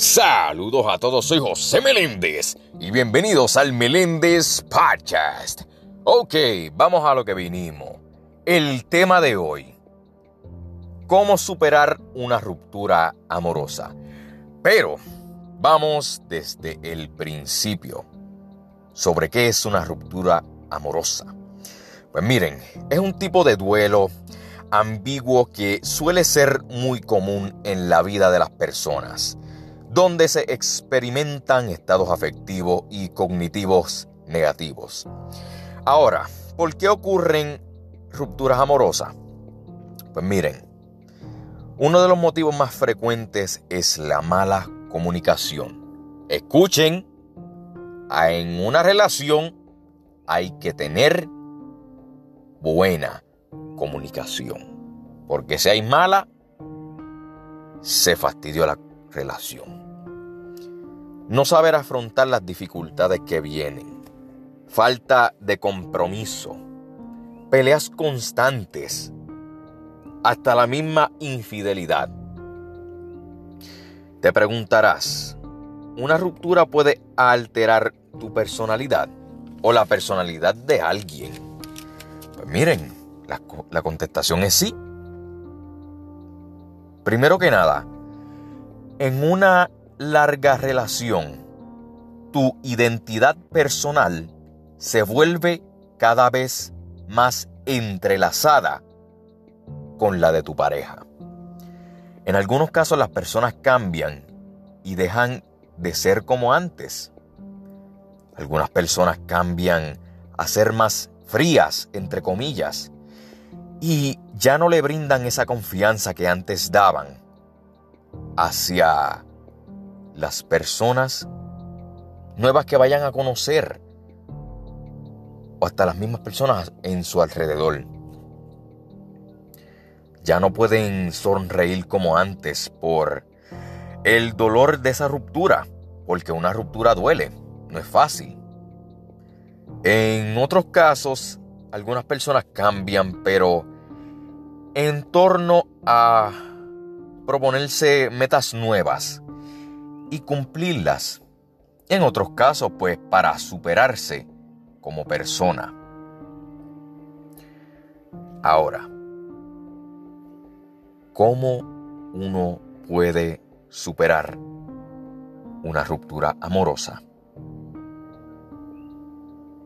Saludos a todos, soy José Meléndez y bienvenidos al Meléndez Podcast. Ok, vamos a lo que vinimos. El tema de hoy, cómo superar una ruptura amorosa. Pero vamos desde el principio sobre qué es una ruptura amorosa. Pues miren, es un tipo de duelo ambiguo que suele ser muy común en la vida de las personas, donde se experimentan estados afectivos y cognitivos negativos. Ahora, ¿por qué ocurren rupturas amorosas? Pues miren, uno de los motivos más frecuentes es la mala comunicación. Escuchen, en una relación hay que tener buena comunicación. Porque si hay mala, se fastidió la relación. No saber afrontar las dificultades que vienen. Falta de compromiso. Peleas constantes. Hasta la misma infidelidad. Te preguntarás, ¿una ruptura puede alterar tu personalidad o la personalidad de alguien? Pues miren, la, contestación es sí. Primero que nada, en una larga relación, tu identidad personal se vuelve cada vez más entrelazada con la de tu pareja. En algunos casos las personas cambian y dejan de ser como antes. Algunas personas cambian a ser más frías, entre comillas, y ya no le brindan esa confianza que antes daban hacia las personas nuevas que vayan a conocer o hasta las mismas personas en su alrededor. Ya no pueden sonreír como antes por el dolor de esa ruptura, porque una ruptura duele, no es fácil. En otros casos, algunas personas cambian, pero en torno a proponerse metas nuevas y cumplirlas. En otros casos, pues para superarse como persona. Ahora, ¿cómo uno puede superar una ruptura amorosa?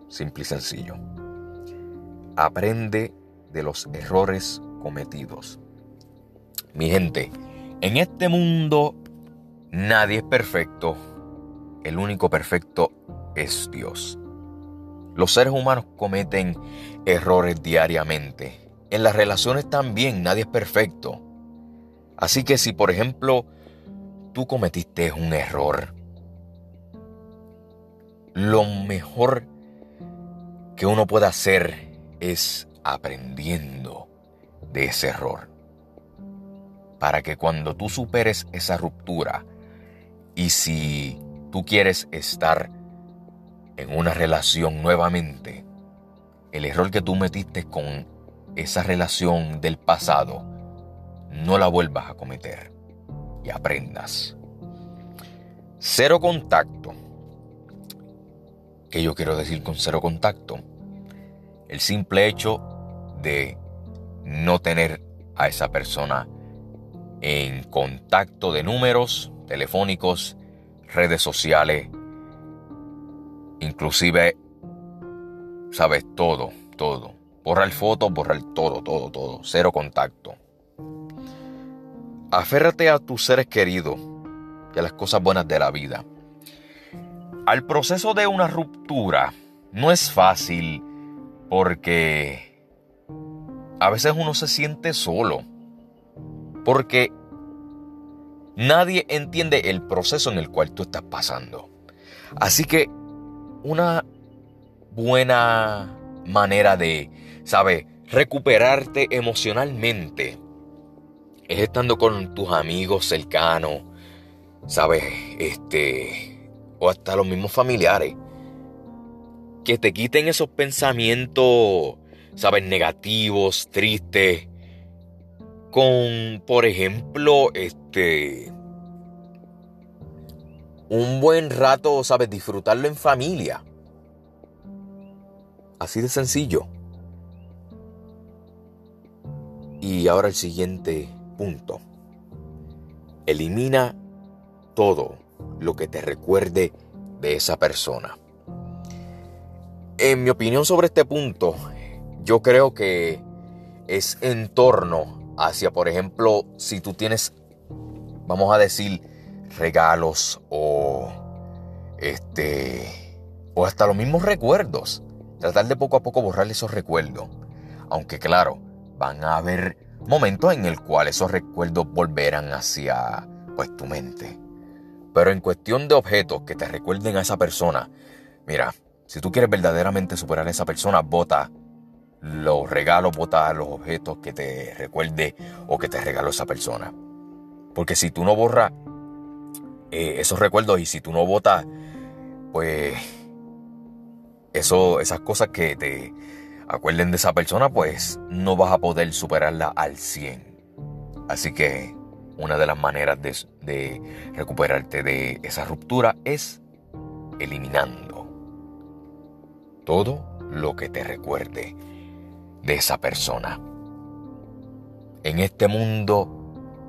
Simple y sencillo. Aprende de los errores cometidos. Mi gente, en este mundo nadie es perfecto. El único perfecto es Dios. Los seres humanos cometen errores diariamente. En las relaciones también nadie es perfecto. Así que si por ejemplo tú cometiste un error, lo mejor que uno puede hacer es aprendiendo de ese error. Para que cuando tú superes esa ruptura y si tú quieres estar en una relación nuevamente, el error que tú metiste con esa relación del pasado, no la vuelvas a cometer y aprendas. Cero contacto. ¿Qué yo quiero decir con cero contacto? El simple hecho de no tener a esa persona en contacto de números telefónicos, redes sociales, inclusive, sabes, todo, todo. Borrar fotos, borrar todo, todo, todo. Cero contacto. Aférrate a tus seres queridos y a las cosas buenas de la vida. Al proceso de una ruptura no es fácil porque a veces uno se siente solo. Porque nadie entiende el proceso en el cual tú estás pasando. Así que una buena manera de, ¿sabes? Recuperarte emocionalmente es estando con tus amigos cercanos, ¿sabes? Este, o hasta los mismos familiares. Que te quiten esos pensamientos ¿sabes? Negativos, tristes. Con, por ejemplo, este... un buen rato, ¿sabes? Disfrutarlo en familia. Así de sencillo. Y ahora el siguiente punto. Elimina todo lo que te recuerde de esa persona. En mi opinión sobre este punto, yo creo que es en torno hacia, por ejemplo, si tú tienes, vamos a decir, regalos o este o hasta los mismos recuerdos. Tratar de poco a poco borrar esos recuerdos. Aunque claro, van a haber momentos en el cual esos recuerdos volverán hacia pues tu mente. Pero en cuestión de objetos que te recuerden a esa persona, mira, si tú quieres verdaderamente superar a esa persona, bota los regalos, bota los objetos que te recuerde o que te regaló esa persona. Porque si tú no borras eh, esos recuerdos y si tú no votas, pues esas cosas que te acuerden de esa persona, pues no vas a poder superarla al 100. Así que una de las maneras de recuperarte de esa ruptura es eliminando todo lo que te recuerde de esa persona. En este mundo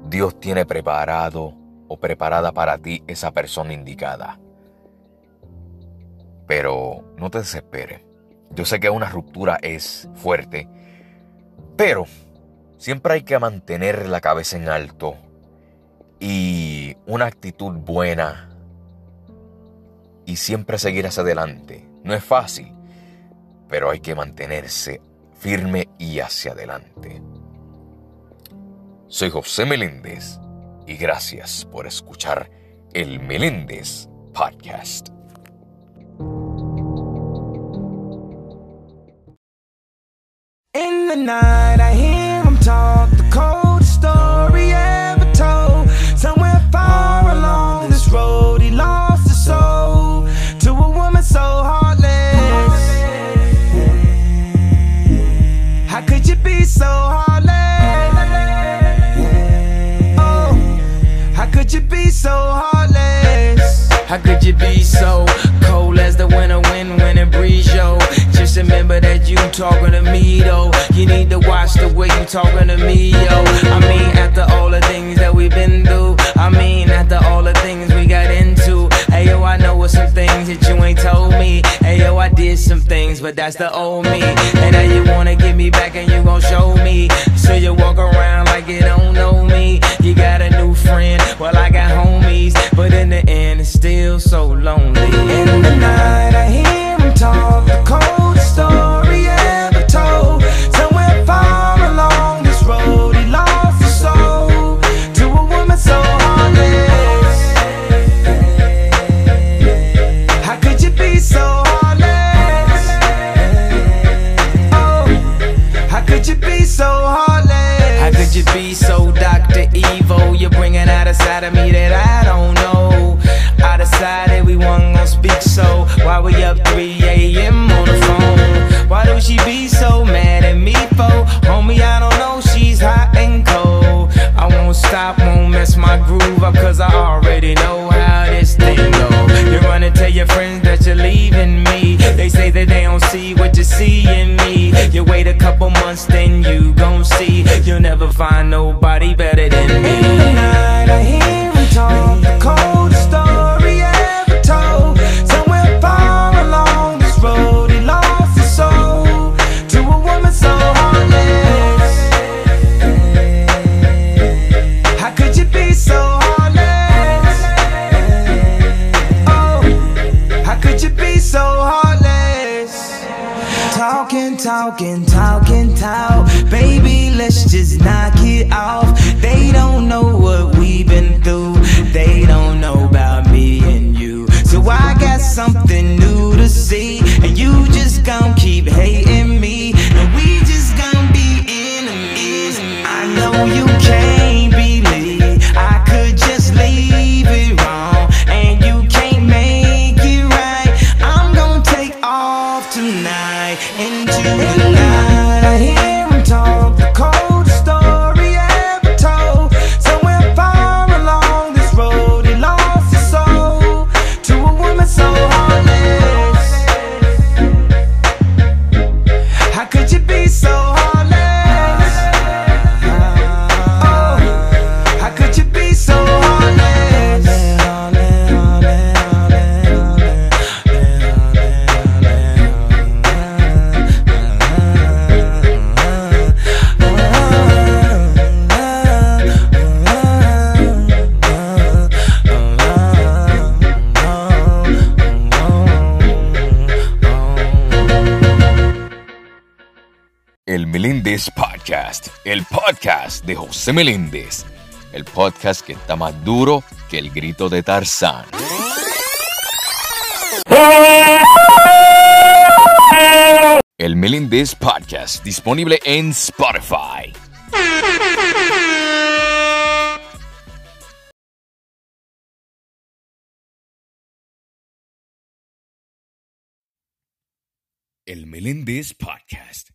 Dios tiene preparado o preparada para ti esa persona indicada. Pero no te desesperes. Yo sé que una ruptura es fuerte, pero siempre hay que mantener la cabeza en alto y una actitud buena y siempre seguir hacia adelante. No es fácil, pero hay que mantenerse firme y hacia adelante. Soy José Meléndez y gracias por escuchar el Meléndez Podcast. Talking to me, though. You need to watch the way you talking to me, yo. I mean, after all the things that we've been through, I mean, after all the things we got into. Hey, yo, I know what some things that you ain't told me. Hey, yo, I did some things, but that's the old me. And now you wanna get me back and you gon' show me. So you walk around like you don't know me. You got a new friend, well, I got homies. But in the end, it's still so lonely. Could you be so heartless? How could you be so Dr. Evil? You're bringing out a side of me that I don't know. I decided we weren't gonna speak, so why we up 3 a.m. on the phone? Why do she be so mad at me for? Homie, I don't know, she's hot and cold. I won't stop, won't mess my groove up, cause I already know how this thing go. You're gonna tell your friends that you're leaving me. They say that they don't see what you see in me. You wait a couple months, then you gon' see. You'll never find nobody better than me. In the night, I hear him talk the coldest story Talking, Love. Meléndez Podcast, el podcast de José Meléndez, el podcast que está más duro que el grito de Tarzán. El Meléndez Podcast, disponible en Spotify. El Meléndez Podcast,